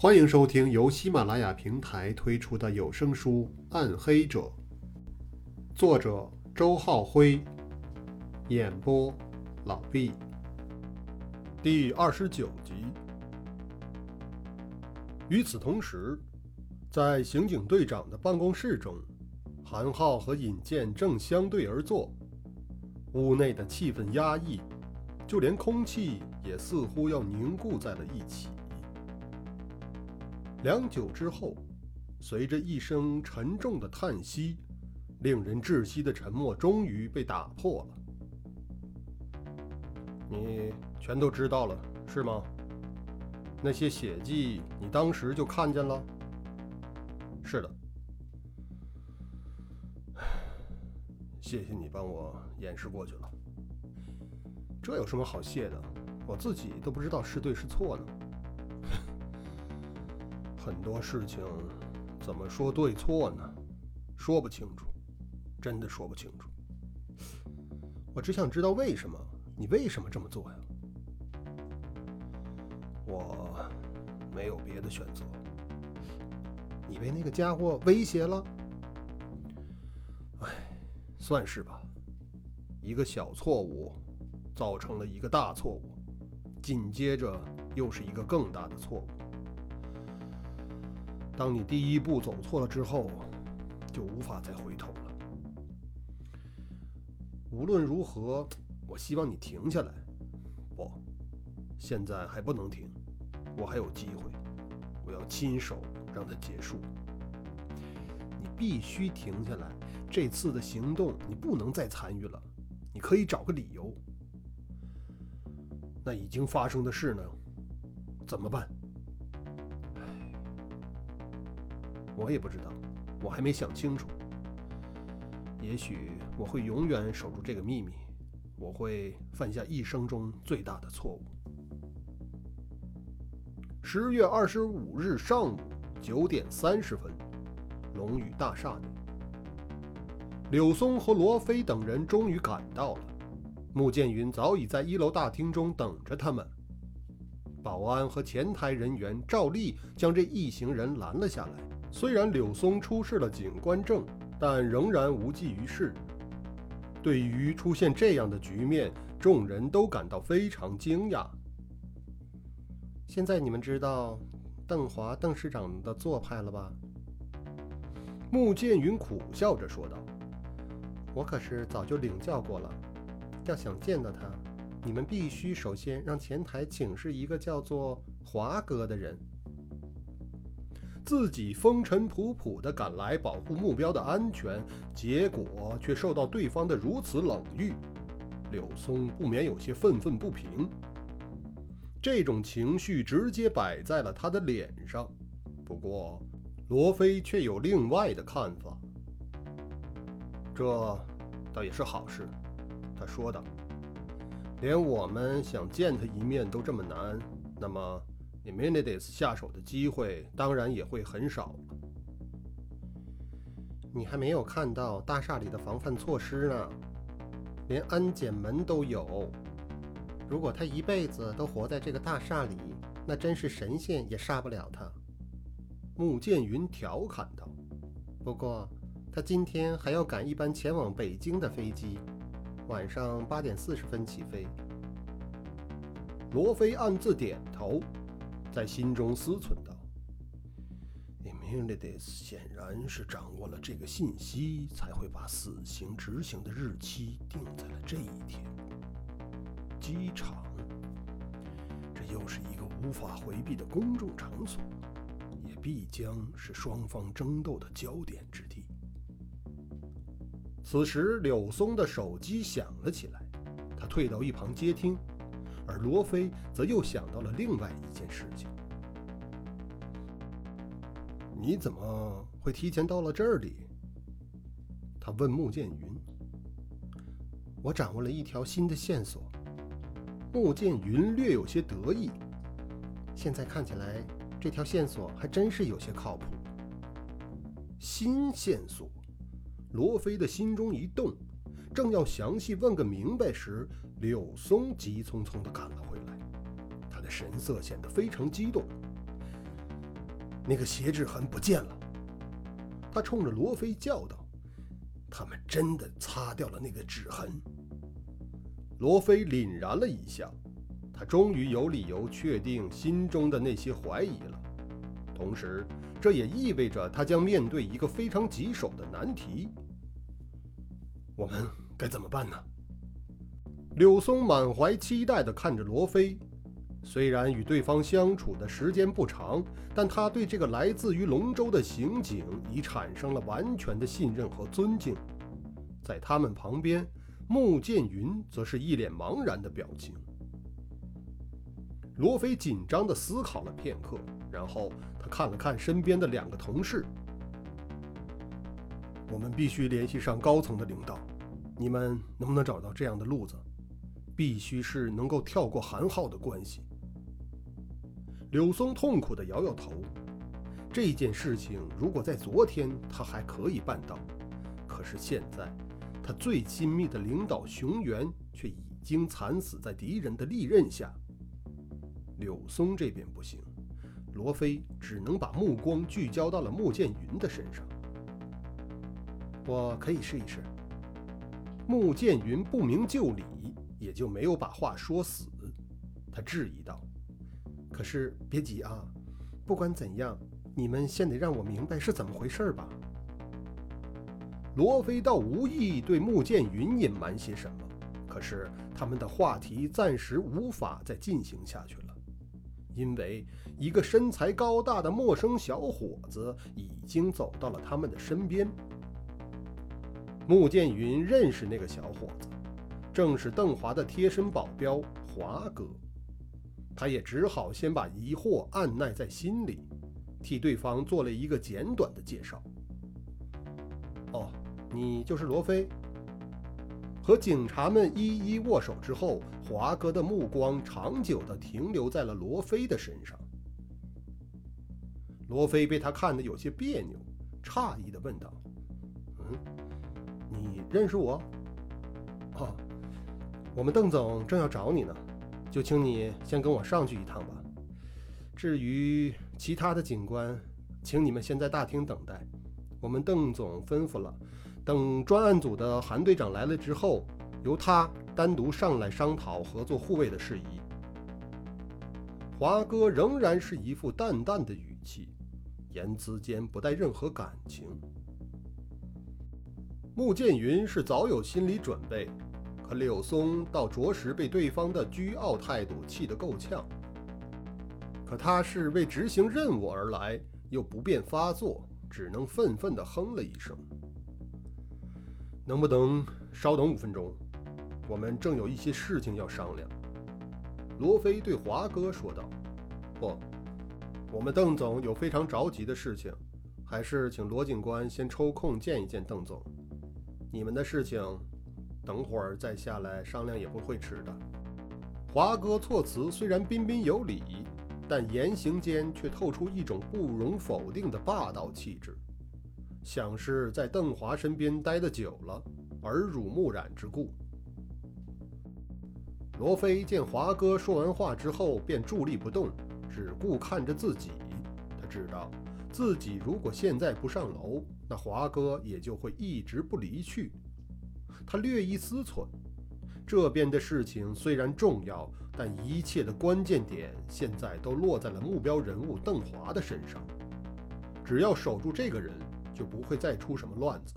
欢迎收听由喜马拉雅平台推出的有声书《暗黑者》，作者周浩辉，演播老毕。第二十九集。与此同时，在刑警队长的办公室中，韩浩和尹健正相对而坐，屋内的气氛压抑，就连空气也似乎要凝固在了一起。良久之后，随着一声沉重的叹息，令人窒息的沉默终于被打破了。你全都知道了，是吗？那些血迹，你当时就看见了？是的。谢谢你帮我掩饰过去了。这有什么好谢的？我自己都不知道是对是错呢。很多事情怎么说对错呢？说不清楚，真的说不清楚。我只想知道为什么你为什么这么做呀？我没有别的选择。你被那个家伙威胁了？哎，算是吧。一个小错误造成了一个大错误，紧接着又是一个更大的错误。当你第一步走错了之后，就无法再回头了。无论如何，我希望你停下来。不，现在还不能停，我还有机会，我要亲手让它结束。你必须停下来，这次的行动你不能再参与了。你可以找个理由。那已经发生的事呢？怎么办？我也不知道，我还没想清楚。也许我会永远守住这个秘密，我会犯下一生中最大的错误。十月二十五日上午九点三十分，龙宇大厦内，柳松和罗非等人终于赶到了。穆剑云早已在一楼大厅中等着他们。保安和前台人员照例将这一行人拦了下来。虽然柳松出示了警官证，但仍然无济于事。对于出现这样的局面，众人都感到非常惊讶。现在你们知道邓华邓市长的做派了吧？穆剑云苦笑着说道：“我可是早就领教过了。要想见到他，你们必须首先让前台请示一个叫做华哥的人。”自己风尘仆仆地赶来保护目标的安全，结果却受到对方的如此冷遇，柳松不免有些愤愤不平。这种情绪直接摆在了他的脸上。不过，罗非却有另外的看法。这倒也是好事，他说道。连我们想见他一面都这么难，那么 ……Immunities 下手的机会当然也会很少。你还没有看到大厦里的防范措施呢，连安检门都有。如果他一辈子都活在这个大厦里，那真是神仙也杀不了他。穆剑云调侃道。不过他今天还要赶一班前往北京的飞机，晚上八点四十分起飞。罗非暗自点头。在心中思忖道 e m u n i t i s 显然是掌握了这个信息，才会把死刑执行的日期定在了这一天。机场，这又是一个无法回避的公众场所，也必将是双方争斗的焦点之地。此时，柳松的手机响了起来，他退到一旁接听。而罗非则又想到了另外一件事情：你怎么会提前到了这里？他问穆剑云。我掌握了一条新的线索。穆剑云略有些得意。现在看起来，这条线索还真是有些靠谱。新线索，罗非的心中一动。正要详细问个明白时，柳松急匆匆地赶了回来，他的神色显得非常激动。那个血指痕不见了。他冲着罗非叫道：“他们真的擦掉了那个指痕。”罗非凛然了一下，他终于有理由确定心中的那些怀疑了。同时，这也意味着他将面对一个非常棘手的难题。我们该怎么办呢？柳松满怀期待地看着罗非。虽然与对方相处的时间不长，但他对这个来自于龙州的刑警已产生了完全的信任和尊敬。在他们旁边，穆剑云则是一脸茫然的表情。罗非紧张地思考了片刻，然后他看了看身边的两个同事：“我们必须联系上高层的领导，你们能不能找到这样的路子？必须是能够跳过韩浩的关系。”柳松痛苦地摇摇头。这件事情如果在昨天他还可以办到，可是现在，他最亲密的领导熊原却已经惨死在敌人的利刃下。柳松这边不行，罗非只能把目光聚焦到了穆剑云的身上。我可以试一试。穆剑云不明就里，也就没有把话说死。他质疑道：“可是别急啊，不管怎样，你们先得让我明白是怎么回事吧。”罗非倒无意对穆剑云隐瞒些什么，可是他们的话题暂时无法再进行下去了。因为一个身材高大的陌生小伙子已经走到了他们的身边。穆剑云认识那个小伙子，正是邓华的贴身保镖华哥。他也只好先把疑惑按捺在心里，替对方做了一个简短的介绍。哦，你就是罗非。和警察们一一握手之后，华哥的目光长久地停留在了罗非的身上。罗非被他看得有些别扭，诧异地问道：“嗯，认识我？哦，我们邓总正要找你呢，就请你先跟我上去一趟吧。至于其他的警官，请你们先在大厅等待。我们邓总吩咐了。”等专案组的韩队长来了之后，由他单独上来商讨合作护卫的事宜。华哥仍然是一副淡淡的语气，言辞间不带任何感情。穆剑云是早有心理准备，可柳松倒着实被对方的倨傲态度气得够呛。可他是为执行任务而来，又不便发作，只能愤愤地哼了一声。能不能稍等五分钟？我们正有一些事情要商量。”罗非对华哥说道。“不，我们邓总有非常着急的事情，还是请罗警官先抽空见一见邓总。你们的事情，等会儿再下来商量也不会迟的。”华哥措辞虽然彬彬有礼，但言行间却透出一种不容否定的霸道气质。想是在邓华身边待得久了，耳濡目染之故。罗非见华哥说完话之后便伫立不动，只顾看着自己。他知道自己如果现在不上楼，那华哥也就会一直不离去。他略一思忖，这边的事情虽然重要，但一切的关键点现在都落在了目标人物邓华的身上。只要守住这个人。就不会再出什么乱子。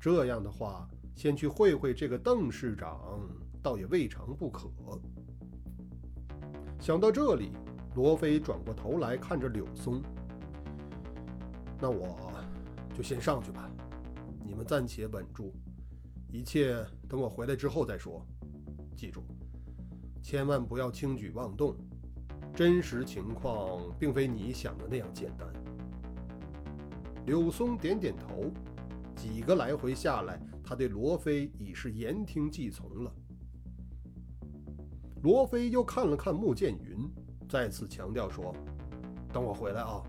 这样的话，先去会会这个邓市长，倒也未尝不可。想到这里，罗非转过头来看着柳松：“那我就先上去吧，你们暂且稳住，一切等我回来之后再说。记住，千万不要轻举妄动，真实情况并非你想的那样简单。”柳松点点头，几个来回下来，他对罗非已是言听计从了。罗非又看了看穆剑云，再次强调说：“等我回来啊。”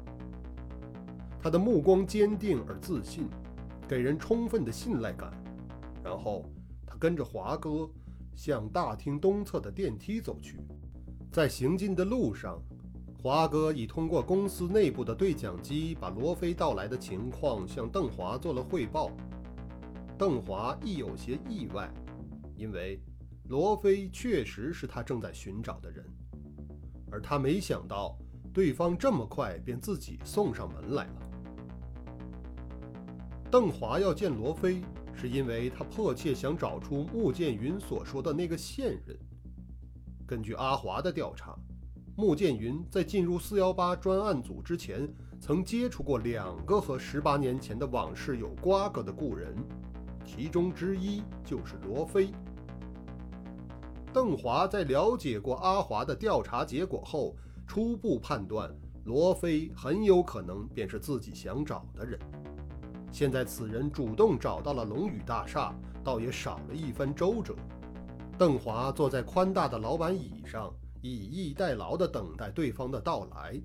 他的目光坚定而自信，给人充分的信赖感。然后他跟着华哥向大厅东侧的电梯走去。在行进的路上，华哥已通过公司内部的对讲机，把罗非到来的情况向邓华做了汇报。邓华亦有些意外，因为罗非确实是他正在寻找的人，而他没想到对方这么快便自己送上门来了。邓华要见罗非，是因为他迫切想找出穆剑云所说的那个线人。根据阿华的调查。穆剑云在进入四幺八专案组之前，曾接触过两个和十八年前的往事有瓜葛的故人，其中之一就是罗非。邓华在了解过阿华的调查结果后，初步判断罗非很有可能便是自己想找的人。现在此人主动找到了龙宇大厦，倒也少了一番周折。邓华坐在宽大的老板椅上。以逸待劳地等待对方的到来。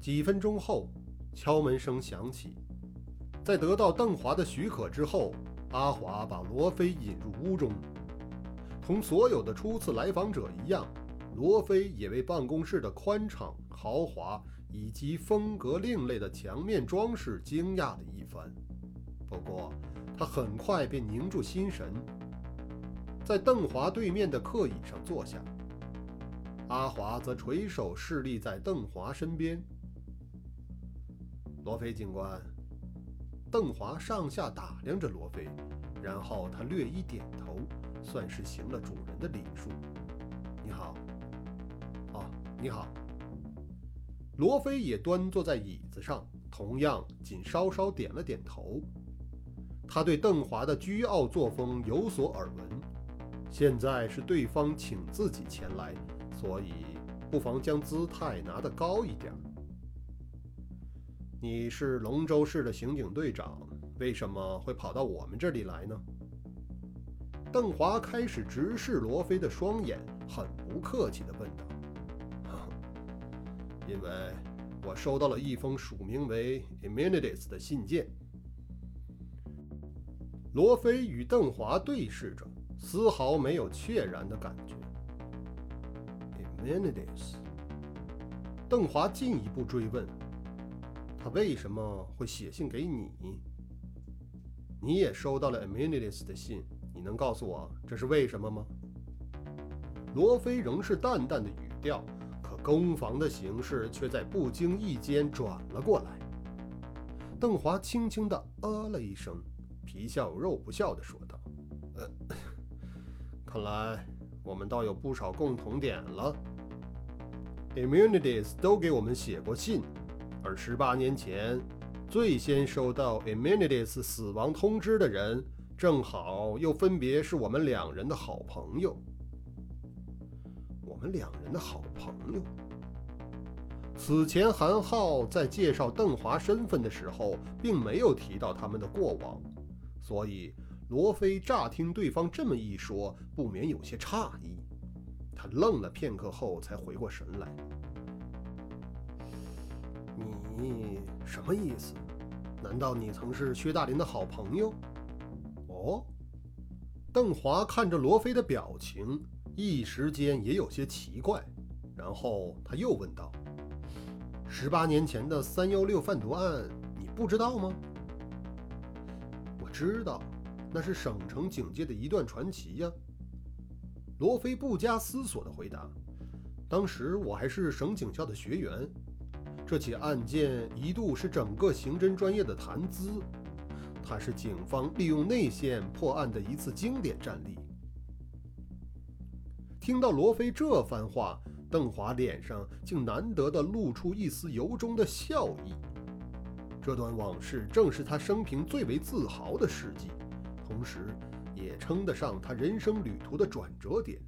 几分钟后，敲门声响起。在得到邓华的许可之后，阿华把罗非引入屋中。同所有的初次来访者一样，罗非也为办公室的宽敞、豪华以及风格另类的墙面装饰惊讶了一番。不过，他很快便凝住心神，在邓华对面的客椅上坐下。阿华则垂手侍立在邓华身边。罗非警官，邓华上下打量着罗非，然后他略一点头，算是行了主人的礼数。你好。哦，你好。罗非也端坐在椅子上，同样仅稍稍点了点头。他对邓华的倨傲作风有所耳闻，现在是对方请自己前来。所以，不妨将姿态拿得高一点。你是龙州市的刑警队长，为什么会跑到我们这里来呢？邓华开始直视罗非的双眼，很不客气地问道：“因为我收到了一封署名为 Eminides 的信件。”罗非与邓华对视着，丝毫没有怯然的感觉。Amenities。邓华进一步追问：“他为什么会写信给你？你也收到了 Amenities 的信，你能告诉我这是为什么吗？”罗非仍是淡淡的语调，攻防的形势却在不经意间转了过来。邓华轻轻地呃了一声，皮笑肉不笑地说道：“呃，看来……”我们倒有不少共同点了。Immunities 都给我们写过信，而十八年前最先收到 Immunities 死亡通知的人，正好又分别是我们两人的好朋友。我们两人的好朋友。此前韩浩在介绍邓华身份的时候，并没有提到他们的过往，所以。罗非乍听对方这么一说，不免有些诧异。他愣了片刻后，才回过神来：“你什么意思？难道你曾是薛大林的好朋友？”哦，邓华看着罗非的表情，一时间也有些奇怪。然后他又问道：“十八年前的三幺六贩毒案，你不知道吗？”“我知道。”那是省城警界的一段传奇呀。罗非不加思索地回答：“当时我还是省警校的学员，这起案件一度是整个刑侦专业的谈资，它是警方利用内线破案的一次经典战例。”听到罗非这番话，邓华脸上竟难得地露出一丝由衷的笑意。这段往事正是他生平最为自豪的事迹。同时，也称得上他人生旅途的转折点。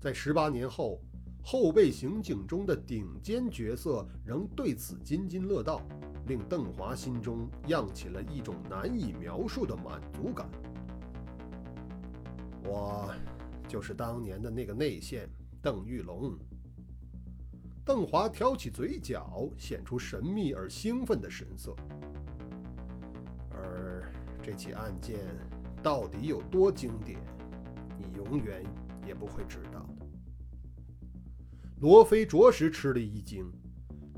在十八年后，后备刑警中的顶尖角色仍对此津津乐道，令邓华心中漾起了一种难以描述的满足感。我就是当年的那个内线邓玉龙。邓华挑起嘴角，显出神秘而兴奋的神色。而这起案件到底有多经典，你永远也不会知道的。罗非着实吃了一惊，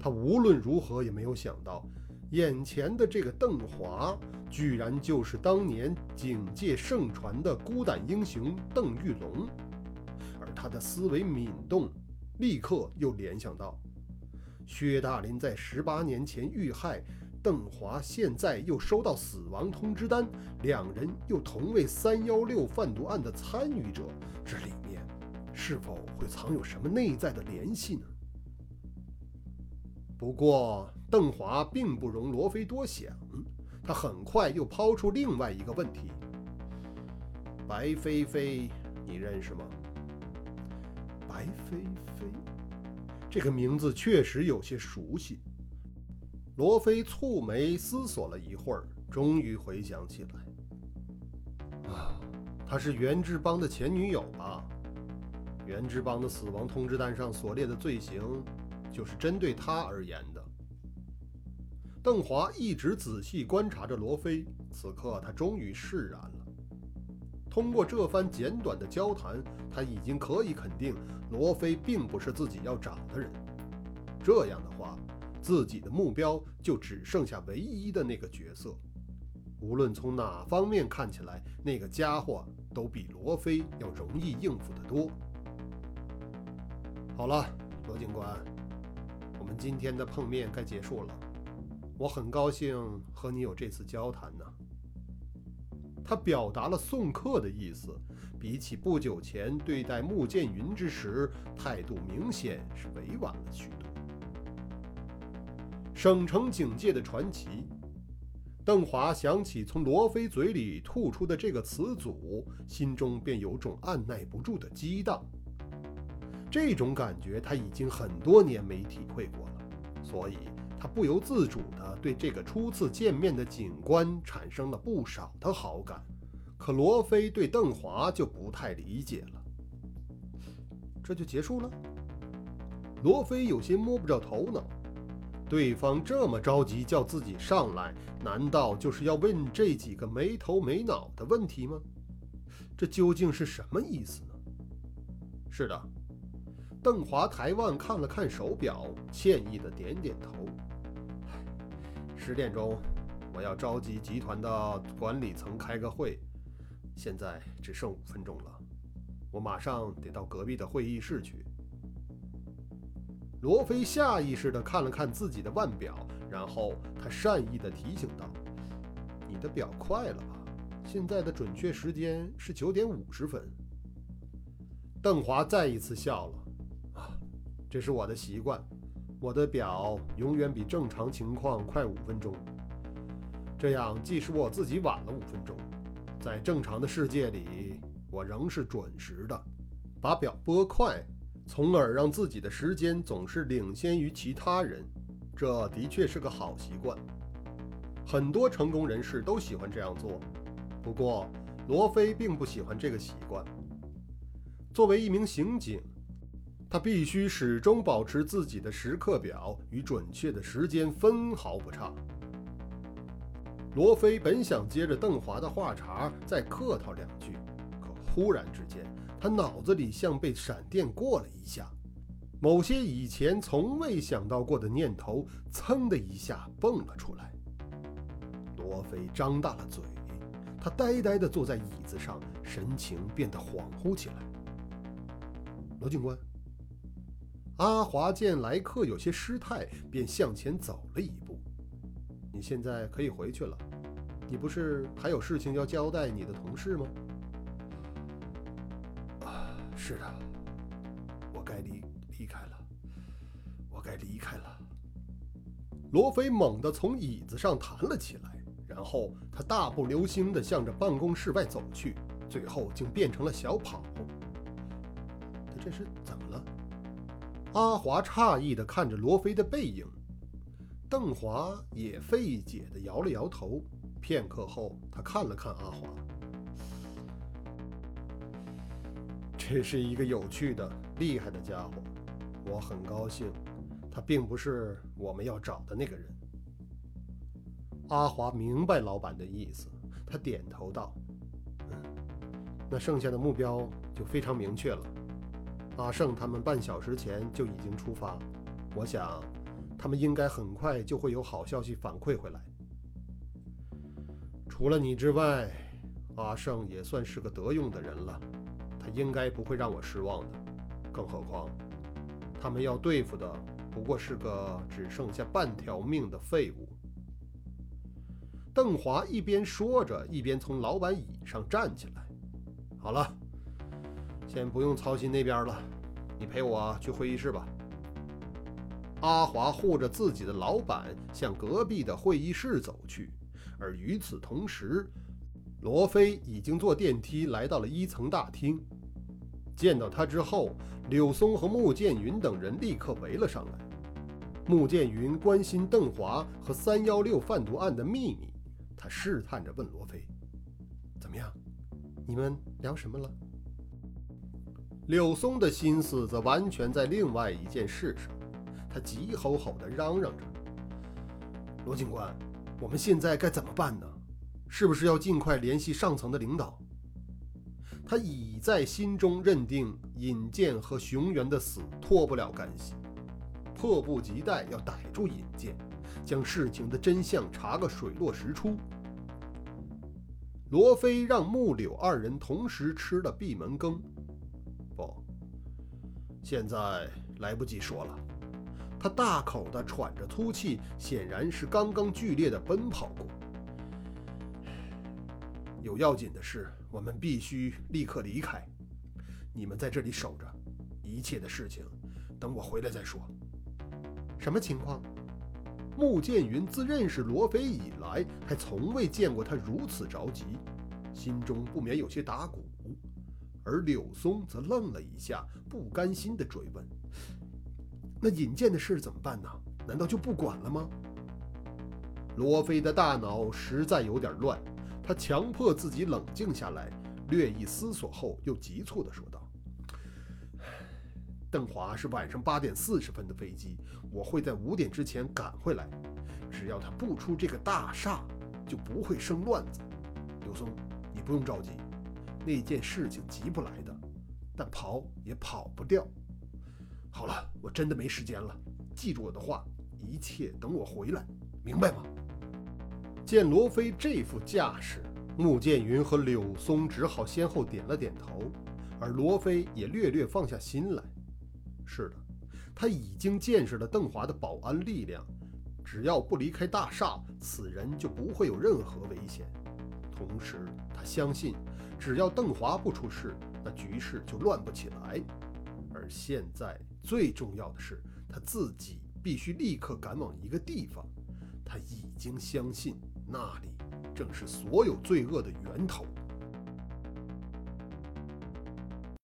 他无论如何也没有想到，眼前的这个邓华，居然就是当年警界盛传的孤胆英雄邓玉龙。而他的思维敏动，立刻又联想到，薛大林在十八年前遇害。邓华现在又收到死亡通知单，两人又同为三幺六贩毒案的参与者，这里面是否会藏有什么内在的联系呢？不过，邓华并不容罗非多想，他很快又抛出另外一个问题：“白飞飞，你认识吗？”白飞飞，这个名字确实有些熟悉。罗非蹙眉思索了一会儿，终于回想起来：“啊，她是袁志邦的前女友吧？袁志邦的死亡通知单上所列的罪行，就是针对他而言的。”邓华一直仔细观察着罗非，此刻他终于释然了。通过这番简短的交谈，他已经可以肯定，罗非并不是自己要找的人。这样的话。自己的目标就只剩下唯一的那个角色，无论从哪方面看起来，那个家伙都比罗非要容易应付得多。好了，罗警官，我们今天的碰面该结束了。我很高兴和你有这次交谈呢。他表达了送客的意思，比起不久前对待穆剑云之时，态度明显是委婉了许多。省城警界的传奇，邓华想起从罗非嘴里吐出的这个词组，心中便有种按耐不住的激荡。这种感觉他已经很多年没体会过了，所以他不由自主地对这个初次见面的警官产生了不少的好感。可罗非对邓华就不太理解了。这就结束了？罗非有些摸不着头脑。对方这么着急叫自己上来，难道就是要问这几个没头没脑的问题吗？这究竟是什么意思呢？是的，邓华抬腕看了看手表，歉意的点点头。十点钟，我要召集集团的管理层开个会，现在只剩五分钟了，我马上得到隔壁的会议室去。罗非下意识地看了看自己的腕表，然后他善意地提醒道：“你的表快了吧？现在的准确时间是九点五十分。”邓华再一次笑了：“啊，这是我的习惯，我的表永远比正常情况快五分钟。这样，即使我自己晚了五分钟，在正常的世界里，我仍是准时的。把表拨快。”从而让自己的时间总是领先于其他人，这的确是个好习惯。很多成功人士都喜欢这样做。不过，罗非并不喜欢这个习惯。作为一名刑警，他必须始终保持自己的时刻表与准确的时间分毫不差。罗非本想接着邓华的话茬再客套两句，可忽然之间。他脑子里像被闪电过了一下，某些以前从未想到过的念头噌的一下蹦了出来。罗非张大了嘴，他呆呆地坐在椅子上，神情变得恍惚起来。罗警官，阿华见来客有些失态，便向前走了一步。你现在可以回去了，你不是还有事情要交代你的同事吗？啊是的，我该离离开了，我该离开了。罗非猛地从椅子上弹了起来，然后他大步流星地向着办公室外走去，最后竟变成了小跑。他这是怎么了？阿华诧异地看着罗非的背影，邓华也费解地摇了摇头。片刻后，他看了看阿华。这是一个有趣的、厉害的家伙，我很高兴。他并不是我们要找的那个人。阿华明白老板的意思，他点头道：“嗯，那剩下的目标就非常明确了。阿胜他们半小时前就已经出发，我想他们应该很快就会有好消息反馈回来。除了你之外，阿胜也算是个得用的人了，他应该不会让我失望的。更何况，他们要对付的不过是个只剩下半条命的废物。邓华一边说着，一边从老板椅上站起来。好了，先不用操心那边了，你陪我去会议室吧。阿华护着自己的老板向隔壁的会议室走去，而与此同时，罗非已经坐电梯来到了一层大厅。见到他之后，柳松和穆剑云等人立刻围了上来。穆剑云关心邓华和三幺六贩毒案的秘密。他试探着问罗非：“怎么样？你们聊什么了？”柳松的心思则完全在另外一件事上，他急吼吼地嚷嚷着：“罗警官，我们现在该怎么办呢？是不是要尽快联系上层的领导？”他已在心中认定尹健和熊原的死脱不了干系，迫不及待要逮住尹健。将事情的真相查个水落石出。罗非让木柳二人同时吃了闭门羹。现在来不及说了。他大口的喘着粗气，显然是刚刚剧烈的奔跑过。有要紧的事，我们必须立刻离开。你们在这里守着，一切的事情等我回来再说。什么情况？穆剑云自认识罗非以来，还从未见过他如此着急，心中不免有些打鼓。而柳松则愣了一下，不甘心地追问：“那引荐的事怎么办呢？难道就不管了吗？”罗非的大脑实在有点乱，他强迫自己冷静下来，略一思索后，又急促地说道。邓华是晚上八点四十分的飞机，我会在五点之前赶回来。只要他不出这个大厦，就不会生乱子。柳松，你不用着急，那件事情急不来的，但跑也跑不掉。好了，我真的没时间了，记住我的话，一切等我回来，明白吗？见罗非这副架势，穆剑云和柳松只好先后点了点头，而罗非也略略放下心来。是的，他已经见识了邓华的保安力量。只要不离开大厦，此人就不会有任何危险。同时，他相信，只要邓华不出事，那局势就乱不起来。而现在最重要的是，他自己必须立刻赶往一个地方。他已经相信，那里正是所有罪恶的源头。